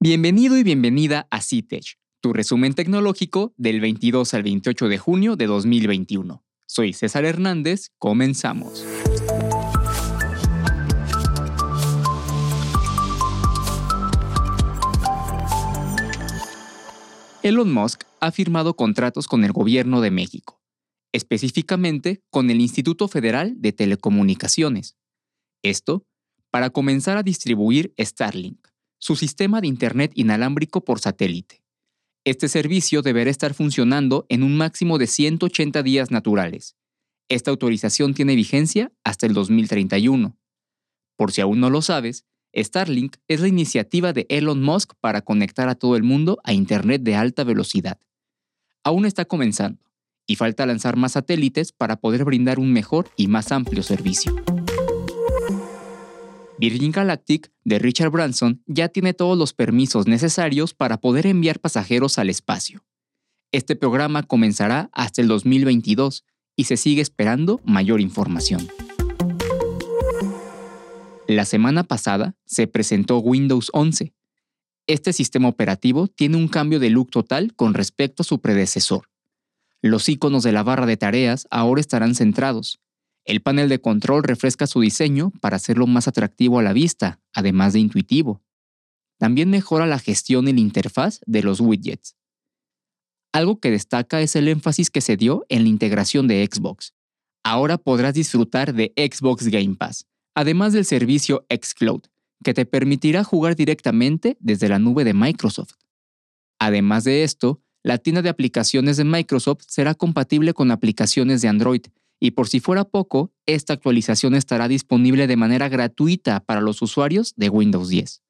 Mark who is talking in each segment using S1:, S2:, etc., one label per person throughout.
S1: Bienvenido y bienvenida a CITECH, tu resumen tecnológico del 22 al 28 de junio de 2021. Soy César Hernández, comenzamos. Elon Musk ha firmado contratos con el gobierno de México, específicamente con el Instituto Federal de Telecomunicaciones. Esto para comenzar a distribuir Starlink, su sistema de Internet inalámbrico por satélite. Este servicio deberá estar funcionando en un máximo de 180 días naturales. Esta autorización tiene vigencia hasta el 2031. Por si aún no lo sabes, Starlink es la iniciativa de Elon Musk para conectar a todo el mundo a Internet de alta velocidad. Aún está comenzando, y falta lanzar más satélites para poder brindar un mejor y más amplio servicio. Virgin Galactic de Richard Branson ya tiene todos los permisos necesarios para poder enviar pasajeros al espacio. Este programa comenzará hasta el 2022 y se sigue esperando mayor información. La semana pasada se presentó Windows 11. Este sistema operativo tiene un cambio de look total con respecto a su predecesor. Los iconos de la barra de tareas ahora estarán centrados, el panel de control refresca su diseño para hacerlo más atractivo a la vista, además de intuitivo. También mejora la gestión y la interfaz de los widgets. Algo que destaca es el énfasis que se dio en la integración de Xbox. Ahora podrás disfrutar de Xbox Game Pass, además del servicio xCloud, que te permitirá jugar directamente desde la nube de Microsoft. Además de esto, la tienda de aplicaciones de Microsoft será compatible con aplicaciones de Android y por si fuera poco, esta actualización estará disponible de manera gratuita para los usuarios de Windows 10.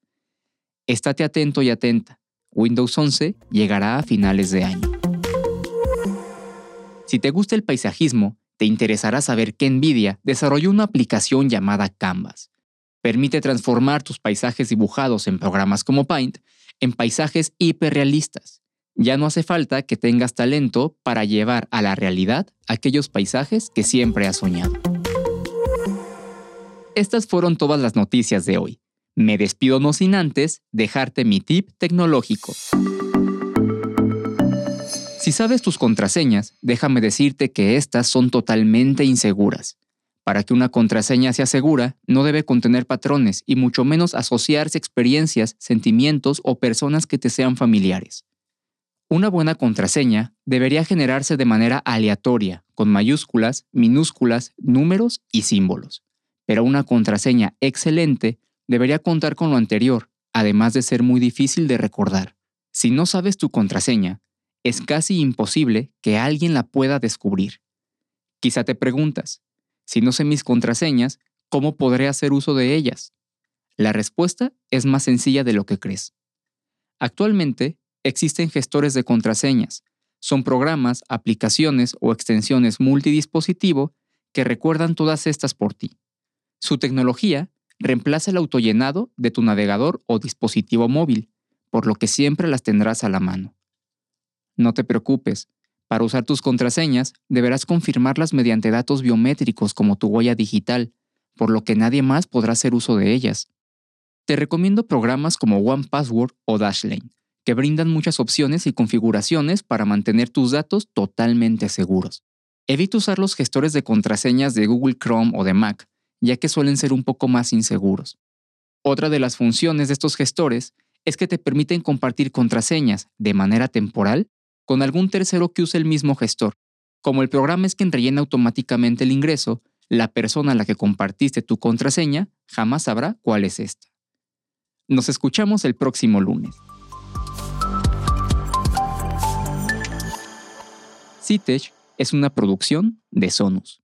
S1: Estate atento y atenta. Windows 11 llegará a finales de año. Si te gusta el paisajismo, te interesará saber que Nvidia desarrolló una aplicación llamada Canvas. Permite transformar tus paisajes dibujados en programas como Paint en paisajes hiperrealistas ya no hace falta que tengas talento para llevar a la realidad aquellos paisajes que siempre has soñado. Estas fueron todas las noticias de hoy. Me despido no sin antes dejarte mi tip tecnológico. Si sabes tus contraseñas, déjame decirte que estas son totalmente inseguras. Para que una contraseña sea segura, no debe contener patrones y mucho menos asociarse experiencias, sentimientos o personas que te sean familiares. Una buena contraseña debería generarse de manera aleatoria, con mayúsculas, minúsculas, números y símbolos. Pero una contraseña excelente debería contar con lo anterior, además de ser muy difícil de recordar. Si no sabes tu contraseña, es casi imposible que alguien la pueda descubrir. Quizá te preguntas, si no sé mis contraseñas, ¿cómo podré hacer uso de ellas? La respuesta es más sencilla de lo que crees. Actualmente, existen gestores de contraseñas. Son programas, aplicaciones o extensiones multidispositivo que recuerdan todas estas por ti. Su tecnología reemplaza el autollenado de tu navegador o dispositivo móvil, por lo que siempre las tendrás a la mano. No te preocupes, para usar tus contraseñas deberás confirmarlas mediante datos biométricos como tu huella digital, por lo que nadie más podrá hacer uso de ellas. Te recomiendo programas como OnePassword o Dashlane, que brindan muchas opciones y configuraciones para mantener tus datos totalmente seguros. Evita usar los gestores de contraseñas de Google Chrome o de Mac, ya que suelen ser un poco más inseguros. Otra de las funciones de estos gestores es que te permiten compartir contraseñas de manera temporal con algún tercero que use el mismo gestor. Como el programa es quien rellena automáticamente el ingreso, la persona a la que compartiste tu contraseña jamás sabrá cuál es esta. Nos escuchamos el próximo lunes. CITECH es una producción de Sonus.